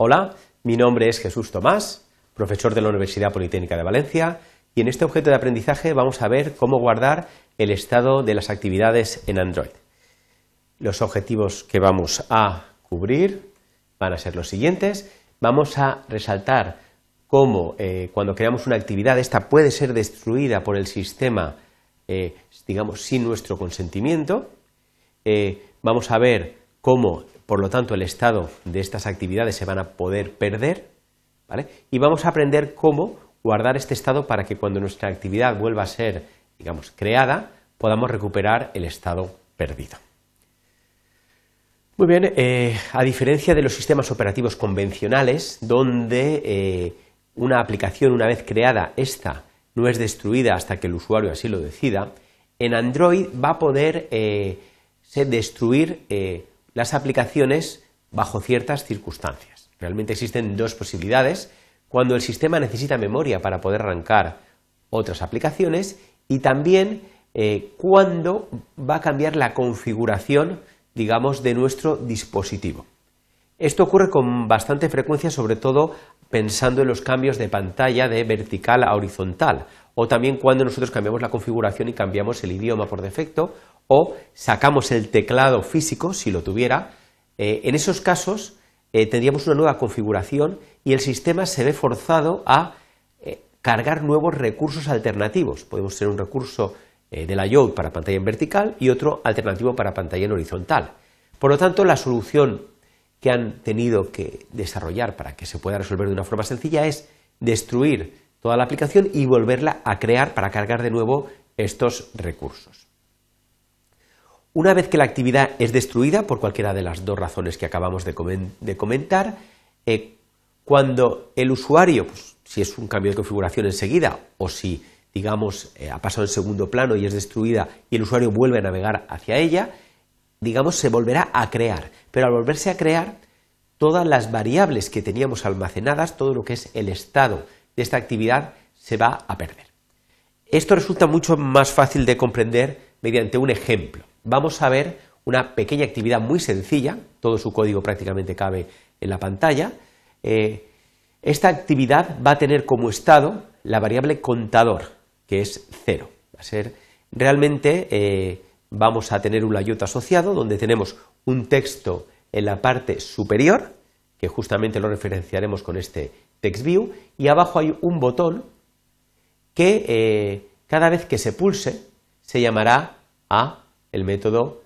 Hola, mi nombre es Jesús Tomás, profesor de la Universidad Politécnica de Valencia, y en este objeto de aprendizaje vamos a ver cómo guardar el estado de las actividades en Android. Los objetivos que vamos a cubrir van a ser los siguientes. Vamos a resaltar cómo eh, cuando creamos una actividad esta puede ser destruida por el sistema, eh, digamos, sin nuestro consentimiento. Eh, vamos a ver cómo, por lo tanto, el estado de estas actividades se van a poder perder, Y vamos a aprender cómo guardar este estado para que cuando nuestra actividad vuelva a ser, digamos, creada, podamos recuperar el estado perdido. Muy bien, eh, a diferencia de los sistemas operativos convencionales, donde eh, una aplicación una vez creada, esta no es destruida hasta que el usuario así lo decida, en Android va a poder eh, destruir las aplicaciones bajo ciertas circunstancias. Realmente existen dos posibilidades. Cuando el sistema necesita memoria para poder arrancar otras aplicaciones y también cuando va a cambiar la configuración digamos, de nuestro dispositivo. Esto ocurre con bastante frecuencia, sobre todo pensando en los cambios de pantalla de vertical a horizontal, o también cuando nosotros cambiamos la configuración y cambiamos el idioma por defecto, o sacamos el teclado físico, si lo tuviera. Eh, en esos casos eh, tendríamos una nueva configuración y el sistema se ve forzado a eh, cargar nuevos recursos alternativos. Podemos tener un recurso de la layout para pantalla en vertical y otro alternativo para pantalla en horizontal. Por lo tanto, la solución que han tenido que desarrollar para que se pueda resolver de una forma sencilla es destruir toda la aplicación y volverla a crear para cargar de nuevo estos recursos. Una vez que la actividad es destruida, por cualquiera de las dos razones que acabamos de, comentar, eh, cuando el usuario, pues, si es un cambio de configuración enseguida o si digamos, eh, ha pasado en segundo plano y es destruida y el usuario vuelve a navegar hacia ella, digamos, se volverá a crear. Pero al volverse a crear, todas las variables que teníamos almacenadas, todo lo que es el estado de esta actividad, se va a perder. Esto resulta mucho más fácil de comprender mediante un ejemplo. Vamos a ver una pequeña actividad muy sencilla, todo su código prácticamente cabe en la pantalla. Eh, esta actividad va a tener como estado la variable contador, que es cero. Va a ser realmente eh, vamos a tener un layout asociado donde tenemos un texto en la parte superior, que justamente lo referenciaremos con este text view, y abajo hay un botón que eh, cada vez que se pulse se llamará a el método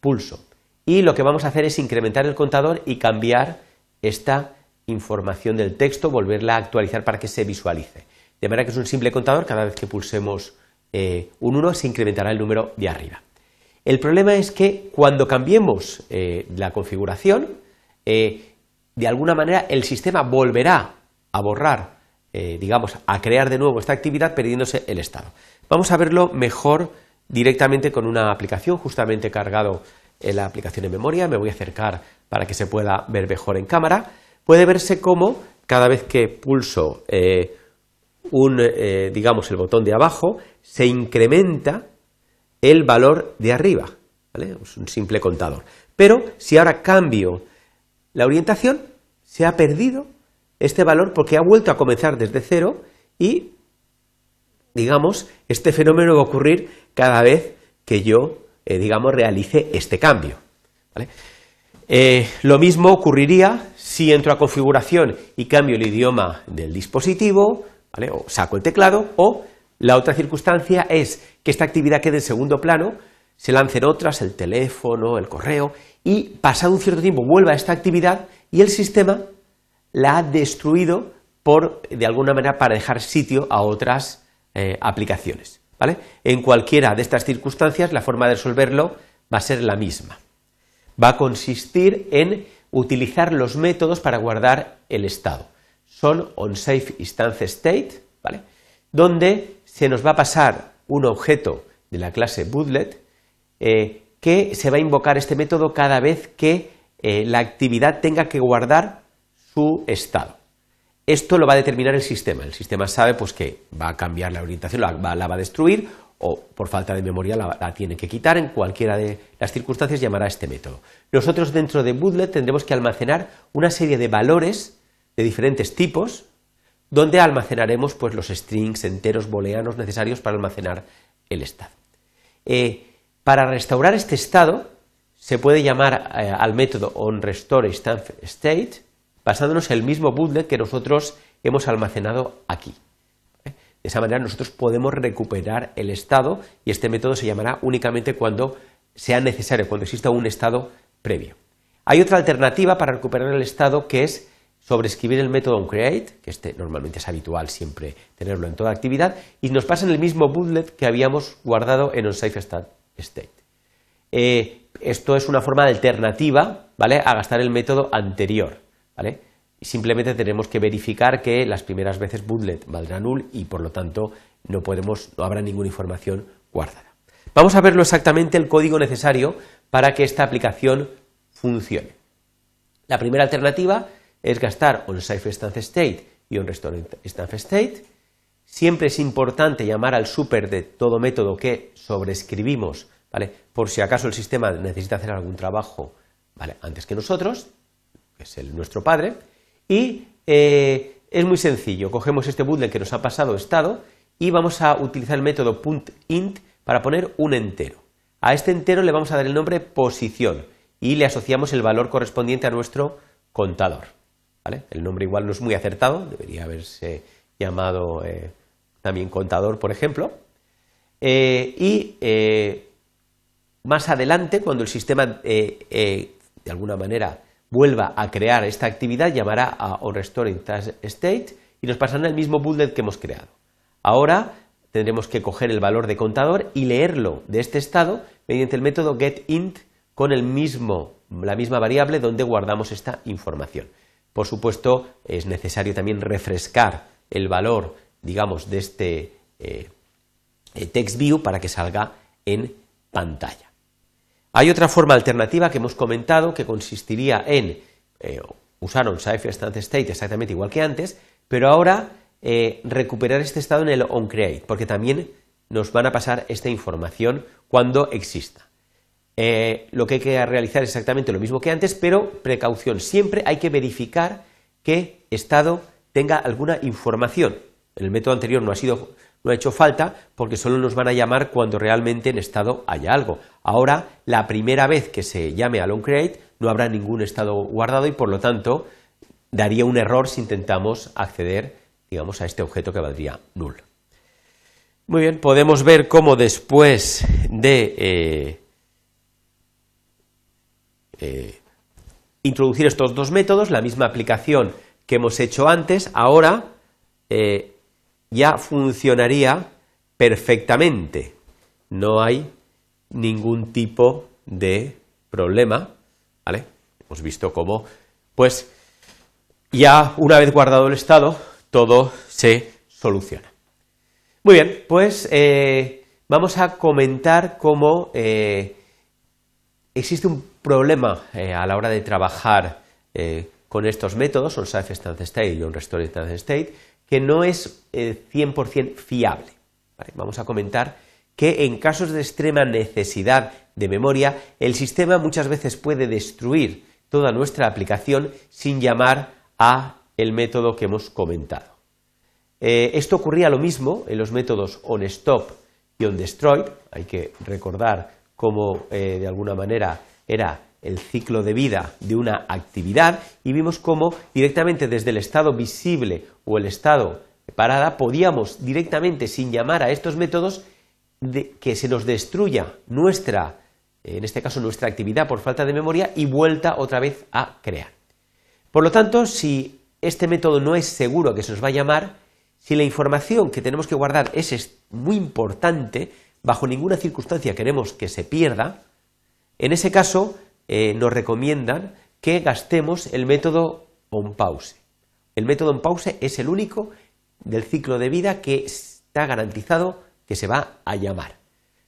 pulso. Y lo que vamos a hacer es incrementar el contador y cambiar esta información del texto, volverla a actualizar para que se visualice. De manera que es un simple contador, cada vez que pulsemos eh, un 1 se incrementará el número de arriba. El problema es que cuando cambiemos eh, la configuración, eh, de alguna manera el sistema volverá a borrar, digamos, a crear de nuevo esta actividad perdiéndose el estado. Vamos a verlo mejor directamente con una aplicación, justamente cargado en la aplicación en memoria. Me voy a acercar para que se pueda ver mejor en cámara. Puede verse como cada vez que pulso un, eh, digamos, el botón de abajo, se incrementa el valor de arriba. Es un simple contador. Pero si ahora cambio la orientación, se ha perdido este valor porque ha vuelto a comenzar desde cero y, digamos, este fenómeno va a ocurrir cada vez que yo, eh, digamos, realice este cambio. Eh, lo mismo ocurriría si entro a configuración y cambio el idioma del dispositivo, o saco el teclado, o la otra circunstancia es que esta actividad quede en segundo plano, se lancen otras, el teléfono, el correo, y pasado un cierto tiempo vuelva a esta actividad y el sistema la ha destruido por, de alguna manera, para dejar sitio a otras eh, aplicaciones. En cualquiera de estas circunstancias, la forma de resolverlo va a ser la misma. Va a consistir en utilizar los métodos para guardar el estado son onSafe instance state, ¿vale? donde se nos va a pasar un objeto de la clase bootlet eh, que se va a invocar este método cada vez que eh, la actividad tenga que guardar su estado. Esto lo va a determinar el sistema. El sistema sabe pues, que va a cambiar la orientación, la va, a destruir o por falta de memoria la, tiene que quitar, en cualquiera de las circunstancias llamará este método. Nosotros dentro de bootlet tendremos que almacenar una serie de valores de diferentes tipos, donde almacenaremos pues, los strings enteros booleanos necesarios para almacenar el estado. Eh, para restaurar este estado se puede llamar eh, al método onRestoreState basándonos en el mismo bootlet que nosotros hemos almacenado aquí. De esa manera nosotros podemos recuperar el estado y este método se llamará únicamente cuando sea necesario, cuando exista un estado previo. Hay otra alternativa para recuperar el estado que es sobreescribir el método onCreate, que este normalmente es habitual siempre tenerlo en toda actividad, y nos pasa en el mismo bootlet que habíamos guardado en onSafeState. Eh, esto es una forma alternativa ¿vale? a gastar el método anterior. Y simplemente tenemos que verificar que las primeras veces bootlet valdrá null y por lo tanto no podemos, no habrá ninguna información guardada. Vamos a verlo exactamente el código necesario para que esta aplicación funcione. La primera alternativa es gastar onSafeStanceState y onRestoreStanceState. Siempre es importante llamar al super de todo método que sobrescribimos, ¿vale? por si acaso el sistema necesita hacer algún trabajo ¿vale? antes que nosotros, es el, nuestro padre, y eh, es muy sencillo, cogemos este bootlet que nos ha pasado estado y vamos a utilizar el método .int para poner un entero. A este entero le vamos a dar el nombre posición y le asociamos el valor correspondiente a nuestro contador. El nombre igual no es muy acertado, debería haberse llamado eh, también contador, por ejemplo. Eh, y más adelante, cuando el sistema de alguna manera vuelva a crear esta actividad, llamará a onRestoreState y nos pasará el mismo bootlet que hemos creado. Ahora tendremos que coger el valor de contador y leerlo de este estado mediante el método getInt con el mismo, la misma variable donde guardamos esta información. Por supuesto, es necesario también refrescar el valor, digamos, de este eh, eh, TextView para que salga en pantalla. Hay otra forma alternativa que hemos comentado que consistiría en eh, usar un Stance State exactamente igual que antes, pero ahora eh, recuperar este estado en el onCreate, porque también nos van a pasar esta información cuando exista. Eh, lo que hay que realizar es exactamente lo mismo que antes, pero precaución, siempre hay que verificar que estado tenga alguna información. El método anterior no ha sido no ha hecho falta porque solo nos van a llamar cuando realmente en estado haya algo. Ahora, la primera vez que se llame a onCreate no habrá ningún estado guardado y por lo tanto daría un error si intentamos acceder, digamos, a este objeto que valdría null. Muy bien, podemos ver cómo después de eh, eh, introducir estos dos métodos, la misma aplicación que hemos hecho antes, ahora eh, ya funcionaría perfectamente. No hay ningún tipo de problema, ¿vale? Hemos visto cómo, pues, ya una vez guardado el estado, todo se soluciona. Muy bien, pues eh, vamos a comentar cómo eh, existe un problema eh, a la hora de trabajar con estos métodos, on Safe Stance State y on Restore Stance State, que no es 100% eh, fiable. Vamos a comentar que en casos de extrema necesidad de memoria, el sistema muchas veces puede destruir toda nuestra aplicación sin llamar a el método que hemos comentado. Eh, esto ocurría lo mismo en los métodos onStop y onDestroy. Hay que recordar cómo eh, de alguna manera era el ciclo de vida de una actividad y vimos cómo directamente desde el estado visible o el estado parada podíamos directamente sin llamar a estos métodos que se nos destruya nuestra, en este caso nuestra actividad por falta de memoria y vuelta otra vez a crear. Por lo tanto, si este método no es seguro que se nos va a llamar, si la información que tenemos que guardar es muy importante, bajo ninguna circunstancia queremos que se pierda, en ese caso eh, nos recomiendan que gastemos el método onPause. El método onPause es el único del ciclo de vida que está garantizado que se va a llamar.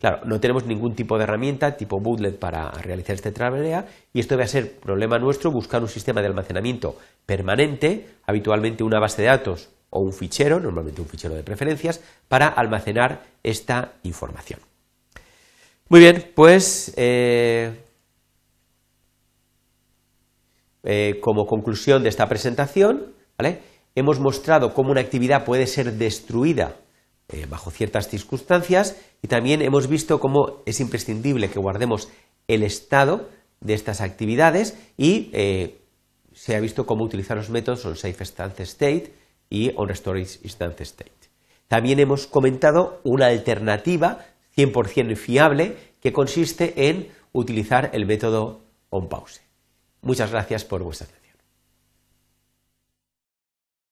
Claro, no tenemos ningún tipo de herramienta tipo bootlet para realizar este travesía y esto va a ser problema nuestro buscar un sistema de almacenamiento permanente, habitualmente una base de datos o un fichero, normalmente un fichero de preferencias, para almacenar esta información. Muy bien, pues eh, eh, como conclusión de esta presentación, hemos mostrado cómo una actividad puede ser destruida eh, bajo ciertas circunstancias y también hemos visto cómo es imprescindible que guardemos el estado de estas actividades y se ha visto cómo utilizar los métodos onSafe Instance State y onRestore Instance State. También hemos comentado una alternativa 100% fiable que consiste en utilizar el método onPause. Muchas gracias por vuestra atención.